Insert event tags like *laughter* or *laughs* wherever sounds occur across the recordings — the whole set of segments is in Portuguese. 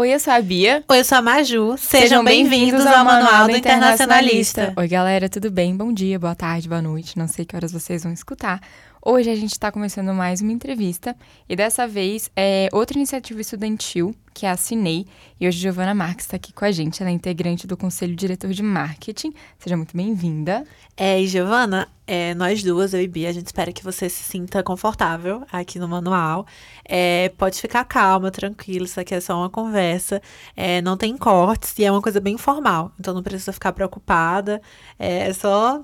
Oi, eu sou a Bia. Oi, eu sou a Maju. Sejam, Sejam bem-vindos ao Manual do Internacionalista. Oi, galera, tudo bem? Bom dia, boa tarde, boa noite. Não sei que horas vocês vão escutar. Hoje a gente está começando mais uma entrevista e dessa vez é outra iniciativa estudantil, que é a Cinei. E hoje Giovana Marques está aqui com a gente, ela é integrante do Conselho Diretor de Marketing. Seja muito bem-vinda. É, e Giovana, é, nós duas, eu e Bia, a gente espera que você se sinta confortável aqui no manual. É, pode ficar calma, tranquila, isso aqui é só uma conversa. É, não tem cortes e é uma coisa bem informal, então não precisa ficar preocupada. É só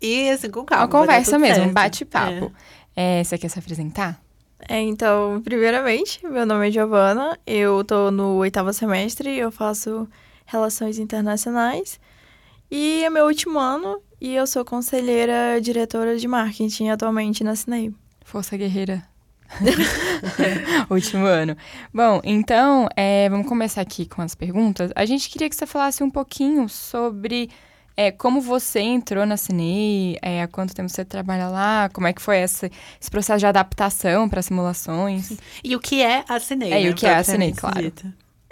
e assim, com calma. Uma conversa mesmo, certo. um bate-papo. É. é. você quer se apresentar? É, então, primeiramente, meu nome é Giovana, eu tô no oitavo semestre, eu faço Relações Internacionais. E é meu último ano e eu sou conselheira diretora de marketing atualmente na Cinei. Força guerreira. *laughs* Último ano. Bom, então, é, vamos começar aqui com as perguntas. A gente queria que você falasse um pouquinho sobre é, como você entrou na Cinei, é, há quanto tempo você trabalha lá, como é que foi essa, esse processo de adaptação para simulações. E o que é a Cinei? É, né? e o que é a Cinei, claro.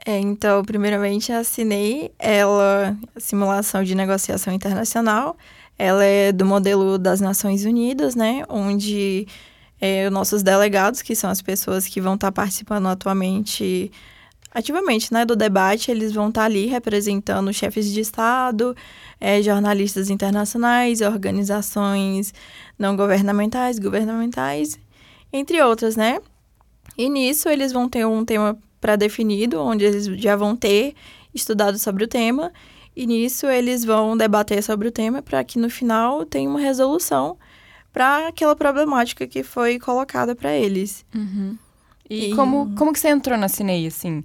É, então, primeiramente, a Cinei, ela, simulação de negociação internacional, ela é do modelo das Nações Unidas, né, onde é, nossos delegados, que são as pessoas que vão estar participando atualmente ativamente né, do debate, eles vão estar tá ali representando chefes de Estado, é, jornalistas internacionais, organizações não governamentais, governamentais, entre outras, né? E nisso eles vão ter um tema pré-definido, onde eles já vão ter estudado sobre o tema, e nisso eles vão debater sobre o tema para que no final tenha uma resolução para aquela problemática que foi colocada para eles. Uhum. E, e, como, como que você entrou na Cinei, assim?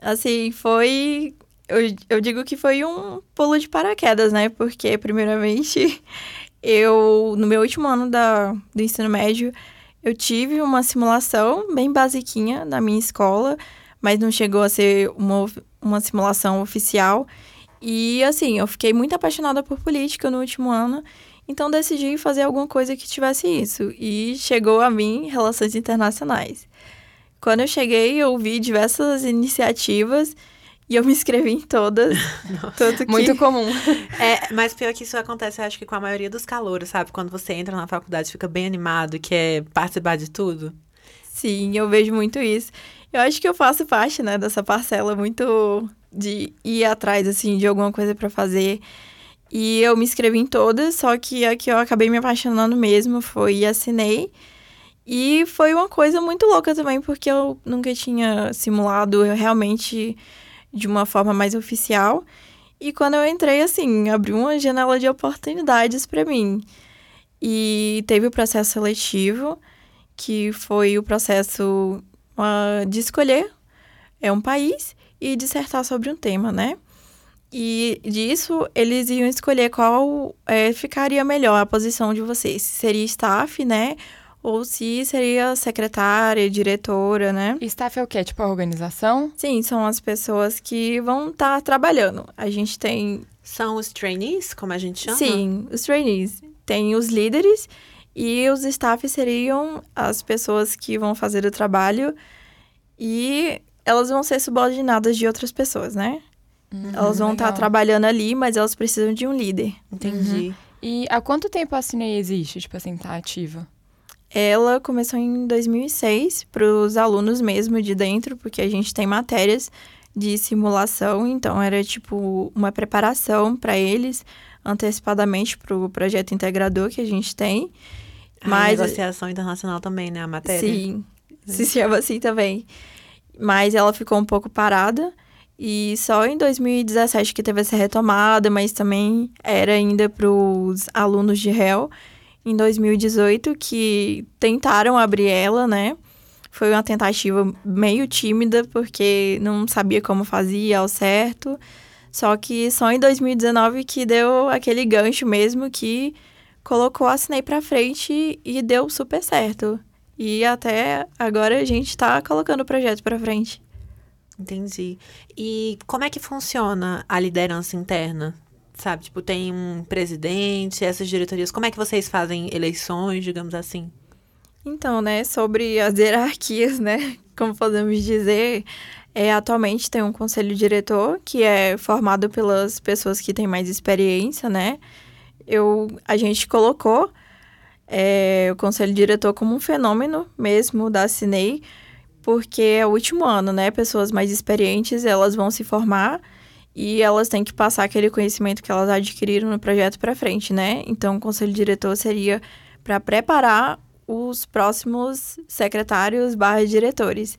Assim, foi. Eu, eu digo que foi um pulo de paraquedas, né? Porque, primeiramente, *laughs* eu, no meu último ano da, do ensino médio, eu tive uma simulação bem basiquinha na minha escola, mas não chegou a ser uma, uma simulação oficial. E, assim, eu fiquei muito apaixonada por política no último ano, então decidi fazer alguma coisa que tivesse isso. E chegou a mim relações internacionais. Quando eu cheguei, eu vi diversas iniciativas e eu me inscrevi em todas. *laughs* tanto que... Muito comum. *laughs* É, mas pior que isso acontece, eu acho que com a maioria dos calouros, sabe? Quando você entra na faculdade, fica bem animado, quer participar de tudo. Sim, eu vejo muito isso. Eu acho que eu faço parte, né, dessa parcela muito de ir atrás, assim, de alguma coisa para fazer. E eu me inscrevi em todas, só que a que eu acabei me apaixonando mesmo foi e assinei. E foi uma coisa muito louca também, porque eu nunca tinha simulado realmente de uma forma mais oficial. E quando eu entrei, assim, abriu uma janela de oportunidades para mim. E teve o processo seletivo, que foi o processo uh, de escolher é um país e dissertar sobre um tema, né? E disso, eles iam escolher qual é, ficaria melhor a posição de vocês. Seria staff, né? Ou se seria secretária, diretora, né? Staff é o quê? Tipo a organização? Sim, são as pessoas que vão estar tá trabalhando. A gente tem. São os trainees, como a gente chama? Sim, os trainees. Tem os líderes e os staff seriam as pessoas que vão fazer o trabalho e elas vão ser subordinadas de outras pessoas, né? Uhum, elas vão estar tá trabalhando ali, mas elas precisam de um líder. Entendi. Uhum. E há quanto tempo a Cinei existe, tipo assim, tá ativa? Ela começou em 2006 para os alunos mesmo de dentro, porque a gente tem matérias de simulação, então era tipo uma preparação para eles antecipadamente para o projeto integrador que a gente tem. A Mas negociação internacional também, né, a matéria? Sim, se chama assim também. Mas ela ficou um pouco parada e só em 2017 que teve essa retomada, mas também era ainda para os alunos de réu em 2018 que tentaram abrir ela, né? Foi uma tentativa meio tímida, porque não sabia como fazia ao certo. Só que só em 2019 que deu aquele gancho mesmo que colocou a Cinei pra frente e deu super certo. E até agora a gente tá colocando o projeto pra frente. Entendi. E como é que funciona a liderança interna? Sabe? Tipo, tem um presidente, essas diretorias. Como é que vocês fazem eleições, digamos assim? Então, né, sobre as hierarquias, né, *laughs* como podemos dizer, É, atualmente tem um conselho diretor que é formado pelas pessoas que têm mais experiência, né? Eu, a gente colocou é, o conselho diretor como um fenômeno mesmo da Cinei, porque é o último ano, né? Pessoas mais experientes, elas vão se formar e elas têm que passar aquele conhecimento que elas adquiriram no projeto para frente, né? Então, o conselho diretor seria para preparar os próximos secretários barra diretores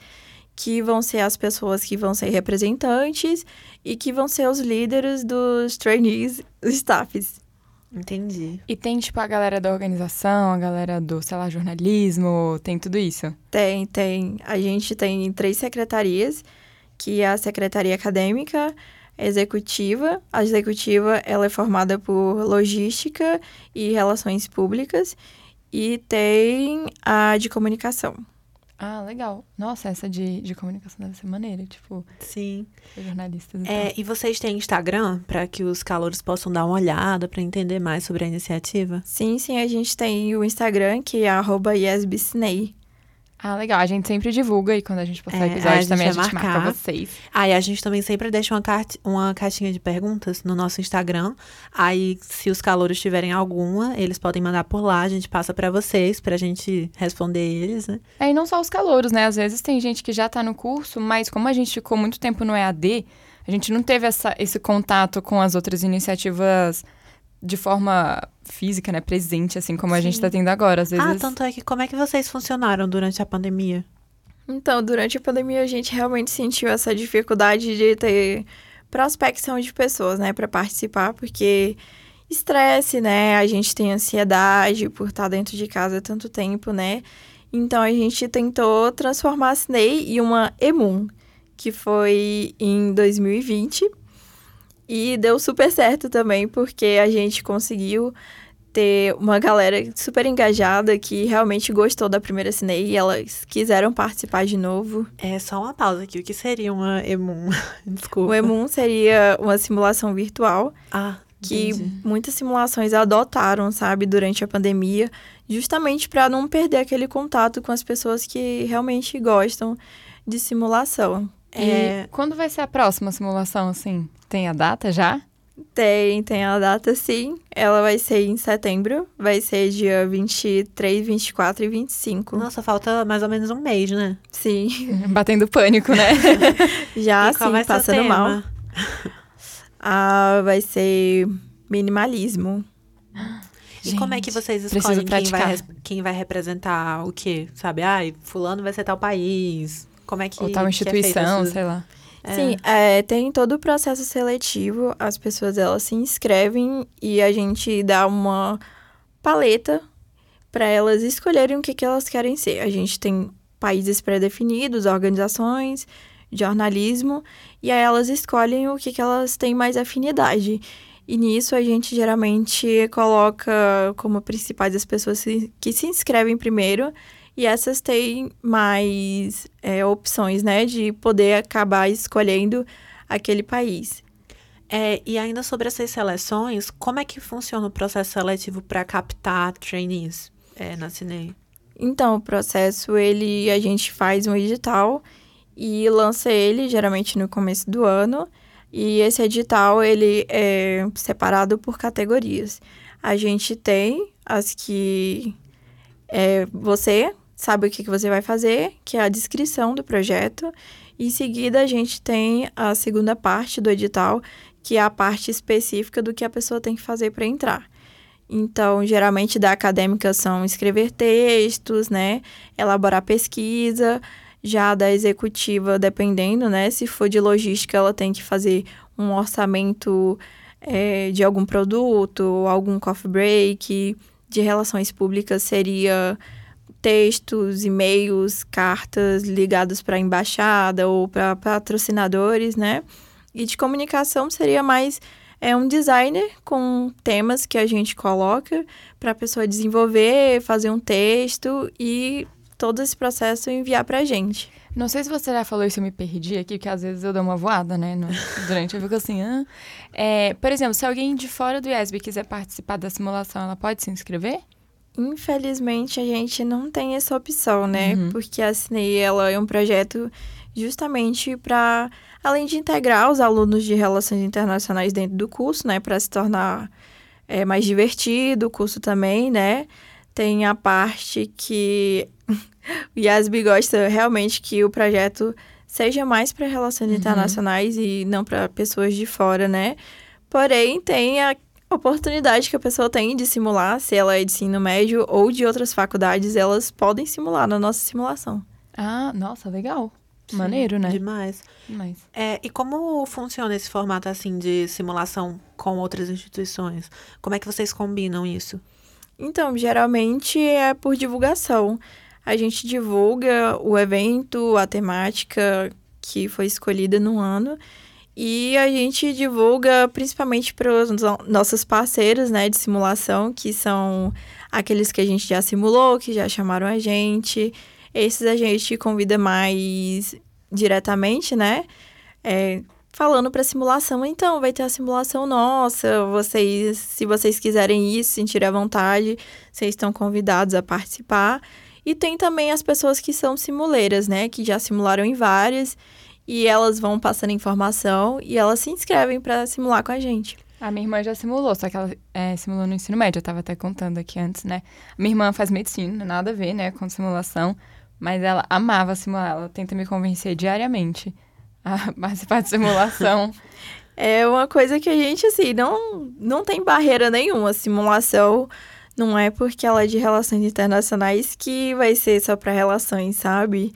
que vão ser as pessoas que vão ser representantes e que vão ser os líderes dos trainees, os staffs. Entendi. E tem, tipo, a galera da organização, a galera do, sei lá, jornalismo, tem tudo isso? Tem, tem. A gente tem três secretarias, que é a secretaria acadêmica, executiva. A executiva, ela é formada por logística e relações públicas. E tem a de comunicação. Ah, legal. Nossa, essa de, de comunicação deve ser maneira, tipo, Sim. jornalistas e É, tal. e vocês têm Instagram para que os calouros possam dar uma olhada para entender mais sobre a iniciativa? Sim, sim, a gente tem o Instagram, que é arroba yesbisney. Ah, legal. A gente sempre divulga e quando a gente postar É, episódio a gente também a gente marca marcar. vocês. Ah, e a gente também sempre deixa uma, cart... uma caixinha de perguntas no nosso Instagram. Aí, se os calouros tiverem alguma, eles podem mandar por lá, a gente passa para vocês, pra gente responder eles, né? É, e não só os calouros, né? Às vezes tem gente que já tá no curso, mas como a gente ficou muito tempo no EAD, a gente não teve essa, esse contato com as outras iniciativas de forma física, né? Presente, assim como a gente Sim. tá tendo agora. Às vezes. Ah, tanto é que como é que vocês funcionaram durante a pandemia? Então, durante a pandemia, a gente realmente sentiu essa dificuldade de ter prospecção de pessoas, né, para participar, porque estresse, né, a gente tem ansiedade por estar dentro de casa há tanto tempo, né, então a gente tentou transformar a Cinei em uma Emun, que foi em 2020, e deu super certo também, porque a gente conseguiu ter uma galera super engajada que realmente gostou da primeira Cinei e elas quiseram participar de novo. É só uma pausa aqui. O que seria uma Emun? *laughs* Desculpa. O Emun seria uma simulação virtual Ah, que entendi. muitas simulações adotaram, sabe, durante a pandemia, justamente para não perder aquele contato com as pessoas que realmente gostam de simulação. E É, quando vai ser a próxima simulação, assim? Tem a data já? Tem, tem a data sim. Ela vai ser em setembro. Vai ser dia 23, 24 e 25. Nossa, falta mais ou menos um mês, né? Sim. *laughs* Batendo pânico, né? *laughs* Já e qual assim, vai ser o passando mal. Ah, vai ser minimalismo. E como é que vocês escolhem quem vai, quem vai representar o quê? Sabe? Ai, fulano vai ser tal país. Como é que Ou tal que é feito instituição, isso? sei lá. É. Sim, é, tem todo o processo seletivo, as pessoas elas se inscrevem e a gente dá uma paleta para elas escolherem o que, que elas querem ser. A gente tem países pré-definidos, organizações, jornalismo, e aí elas escolhem o que, que elas têm mais afinidade. E nisso a gente geralmente coloca como principais as pessoas que se inscrevem primeiro e essas têm mais é, opções, né, de poder acabar escolhendo aquele país. É, e ainda sobre essas seleções, como é que funciona o processo seletivo para captar trainees é, na Cinei? Então, o processo, ele, a gente faz um edital e lança ele geralmente no começo do ano. E esse edital, ele é separado por categorias. A gente tem as que é, você sabe o que, que você vai fazer, que é a descrição do projeto. Em seguida, a gente tem a segunda parte do edital, que é a parte específica do que a pessoa tem que fazer para entrar. Então, geralmente da acadêmica são escrever textos, né? Elaborar pesquisa. Já da executiva, dependendo, né? Se for de logística, ela tem que fazer um orçamento é, de algum produto, algum coffee break. De relações públicas seria textos, e-mails, cartas ligados para embaixada ou para patrocinadores, né? E de comunicação seria mais é um designer com temas que a gente coloca para a pessoa desenvolver, fazer um texto e todo esse processo enviar para a gente. Não sei se você já falou isso, eu me perdi aqui, porque às vezes eu dou uma voada, né? no- durante, eu fico assim, ah. É, por exemplo, se alguém de fora do IESB quiser participar da simulação, ela pode se inscrever? Infelizmente, a gente não tem essa opção, né? Uhum. Porque a Cinei, ela é um projeto justamente para, além de integrar os alunos de Relações Internacionais dentro do curso, né? Para se tornar é, mais divertido o curso também, né? Tem a parte que *laughs* o Yasbi gosta realmente que o projeto seja mais para relações Uhum. internacionais e não para pessoas de fora, né? Porém, tem a oportunidade que a pessoa tem de simular, se ela é de ensino médio ou de outras faculdades, elas podem simular na nossa simulação. Ah, nossa, legal. Maneiro, né? Demais. Mas... É, e como funciona esse formato assim de simulação com outras instituições? Como é que vocês combinam isso? Então, geralmente é por divulgação. A gente divulga o evento, a temática que foi escolhida no ano. E a gente divulga principalmente para os no- nossos parceiros né, de simulação, que são aqueles que a gente já simulou, que já chamaram a gente. Esses a gente convida mais diretamente, né? É, falando para simulação, então vai ter a simulação nossa, vocês, se vocês quiserem ir, se sentirem à vontade, vocês estão convidados a participar. E tem também as pessoas que são simuleiras, né, que já simularam em várias e elas vão passando informação e elas se inscrevem para simular com a gente. A minha irmã já simulou, só que ela é, simulou no ensino médio, eu tava até contando aqui antes, né? A minha irmã faz medicina, nada a ver, né, com simulação, mas ela amava simular, ela tenta me convencer diariamente a *laughs* participar de simulação. *laughs* É uma coisa que a gente, assim, não, não tem barreira nenhuma. Simulação não é porque ela é de relações internacionais que vai ser só para relações, sabe?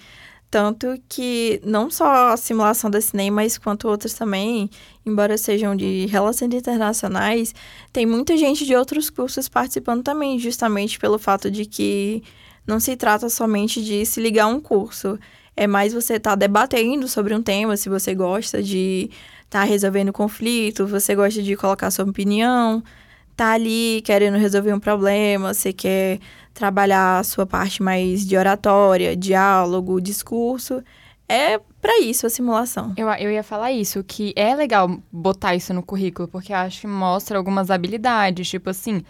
Tanto que não só a simulação da Cinem, mas quanto outras também, embora sejam de relações internacionais, tem muita gente de outros cursos participando também, justamente pelo fato de que não se trata somente de se ligar a um curso. É mais você estar debatendo sobre um tema, se você gosta de estar resolvendo conflito, você gosta de colocar sua opinião, tá ali querendo resolver um problema, você quer trabalhar a sua parte mais de oratória, diálogo, discurso. É para isso a simulação. Eu, eu ia falar isso, que é legal botar isso no currículo, porque acho que mostra algumas habilidades, tipo assim,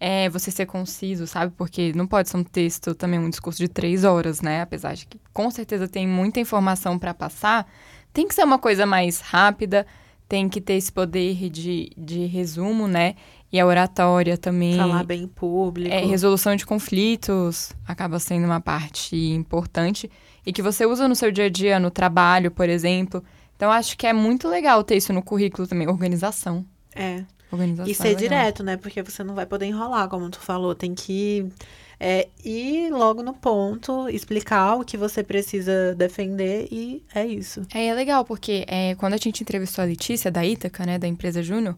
é, você ser conciso, sabe? Porque não pode ser um texto, também um discurso de três horas, né? Apesar de que com certeza tem muita informação para passar, tem que ser uma coisa mais rápida, tem que ter esse poder de, de resumo, né? E a oratória também. Falar bem em público. É, resolução de conflitos acaba sendo uma parte importante e que você usa no seu dia a dia, no trabalho, por exemplo. Então, acho que é muito legal ter isso no currículo também. Organização. É. Organização E é ser legal. direto, né? Porque você não vai poder enrolar, como tu falou. Tem que é, ir logo no ponto, explicar o que você precisa defender e é isso. É, é legal, porque é, quando a gente entrevistou a Letícia, da Ítaca, né, da empresa Júnior,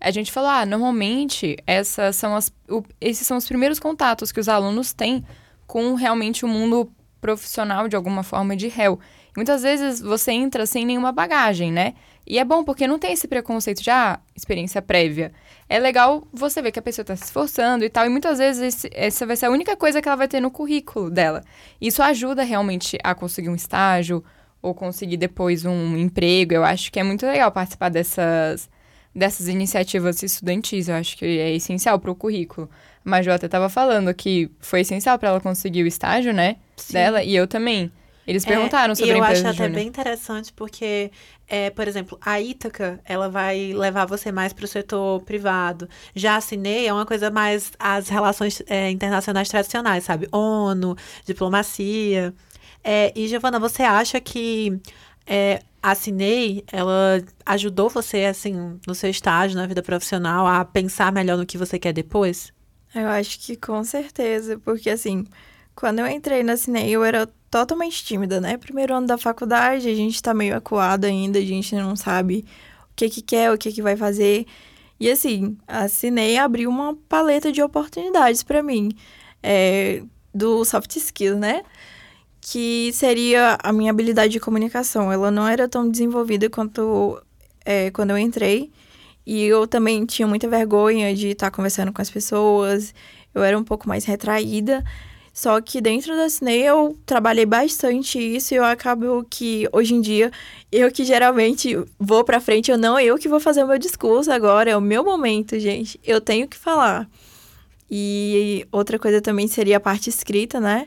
a gente falou, ah, normalmente essas são as, o- esses são os primeiros contatos que os alunos têm com realmente o mundo profissional, de alguma forma, de réu. Muitas vezes você entra sem nenhuma bagagem, né? E é bom porque não tem esse preconceito de, ah, experiência prévia. É legal você ver que a pessoa está se esforçando e tal, e muitas vezes esse- essa vai ser a única coisa que ela vai ter no currículo dela. Isso ajuda realmente a conseguir um estágio ou conseguir depois um emprego. Eu acho que é muito legal participar dessas, dessas iniciativas estudantis. Eu acho que é essencial para o currículo. A Major até estava falando que foi essencial para ela conseguir o estágio, né? Dela, e eu também. Eles perguntaram É, sobre e eu a acho empresa até Júnior. bem interessante porque, é, por exemplo, a Ítaca, ela vai levar você mais para o setor privado. Já a Cinei é uma coisa mais as relações é, internacionais tradicionais, sabe? ONU, diplomacia. É, e, Giovana, você acha que é, a Cinei, ela ajudou você, assim, no seu estágio, na vida profissional, a pensar melhor no que você quer depois? Eu acho que com certeza, porque assim, quando eu entrei na Cinei, eu era totalmente tímida, né? Primeiro ano da faculdade, a gente tá meio acuado ainda, a gente não sabe o que que quer, o que que vai fazer. E assim, a Cinei abriu uma paleta de oportunidades pra mim, é, do soft skills, né? Que seria a minha habilidade de comunicação. Ela não era tão desenvolvida quanto é, quando eu entrei. E eu também tinha muita vergonha de estar conversando com as pessoas. Eu era um pouco mais retraída. Só que dentro da Cine eu trabalhei bastante isso e eu acabo que hoje em dia eu que geralmente vou pra frente, eu não eu que vou fazer o meu discurso agora, é o meu momento, gente. Eu tenho que falar. E outra coisa também seria a parte escrita, né?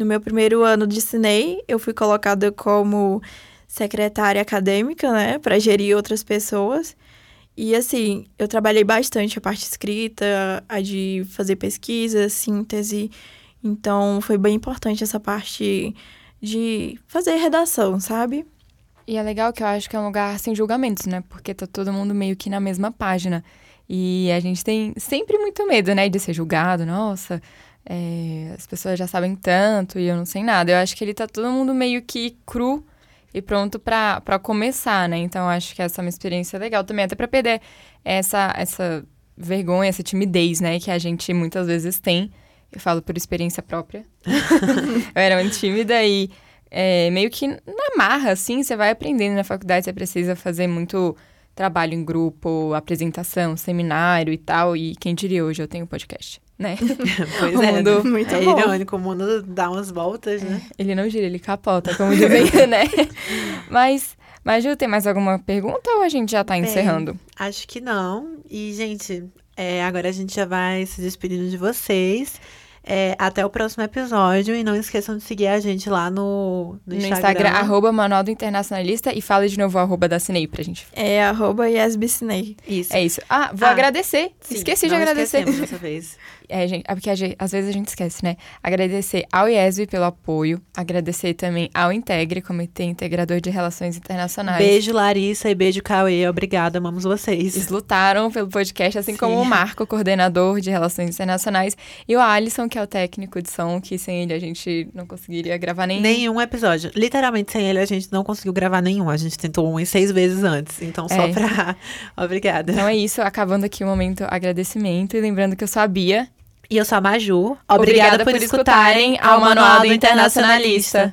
No meu primeiro ano de Cinei, eu fui colocada como secretária acadêmica, né, para gerir outras pessoas. E assim, eu trabalhei bastante a parte escrita, a de fazer pesquisa, síntese. Então, foi bem importante essa parte de fazer redação, sabe? E é legal que eu acho que é um lugar sem julgamentos, né? Porque tá todo mundo meio que na mesma página. E a gente tem sempre muito medo, né, de ser julgado. Nossa, é, as pessoas já sabem tanto e eu não sei nada. Eu acho que ele tá todo mundo meio que cru e pronto para começar, né? Então acho que essa é uma experiência legal também, até para perder essa, essa vergonha, essa timidez, né? Que a gente muitas vezes tem. Eu falo por experiência própria. *laughs* eu era muito tímida e é, meio que na marra, assim, você vai aprendendo na faculdade, você precisa fazer muito trabalho em grupo, apresentação, seminário e tal. E quem diria hoje eu tenho podcast né? *laughs* Pois o é, mundo né? muito é bom. irônico, o mundo dá umas voltas, né? Ele não gira, ele capota, como dizem, *laughs* né? Mas, mas Ju, tem mais alguma pergunta ou a gente já tá Bem, encerrando? Acho que não. E, gente, é, agora a gente já vai se despedindo de vocês. É, até o próximo episódio. E não esqueçam de seguir a gente lá no, no, No Instagram, arroba Manual do Internacionalista e fala de novo o arroba da Cinei pra gente. É arroba YesBcinei. Isso. É isso. Ah, vou Ah, agradecer. Sim, Esqueci de não agradecer. dessa vez. *laughs* É, gente, é porque gente- às vezes a gente esquece, né? Agradecer ao IESB pelo apoio, agradecer também ao Integre, Comitê Integrador de Relações Internacionais. Beijo, Larissa, e beijo, Cauê. Obrigada, amamos vocês. Eles lutaram pelo podcast, assim Sim. como o Marco, coordenador de Relações Internacionais, e o Alisson, que é o técnico de som, que sem ele a gente não conseguiria gravar nem... Nenhum episódio. Literalmente, sem ele, a gente não conseguiu gravar nenhum. A gente tentou uns seis vezes antes. Então, só É. pra. *laughs* Obrigada. Então é isso, acabando aqui o momento agradecimento, e lembrando que eu sou a Bia. E eu sou a Maju. Obrigada por escutarem ao Manual do Internacionalista.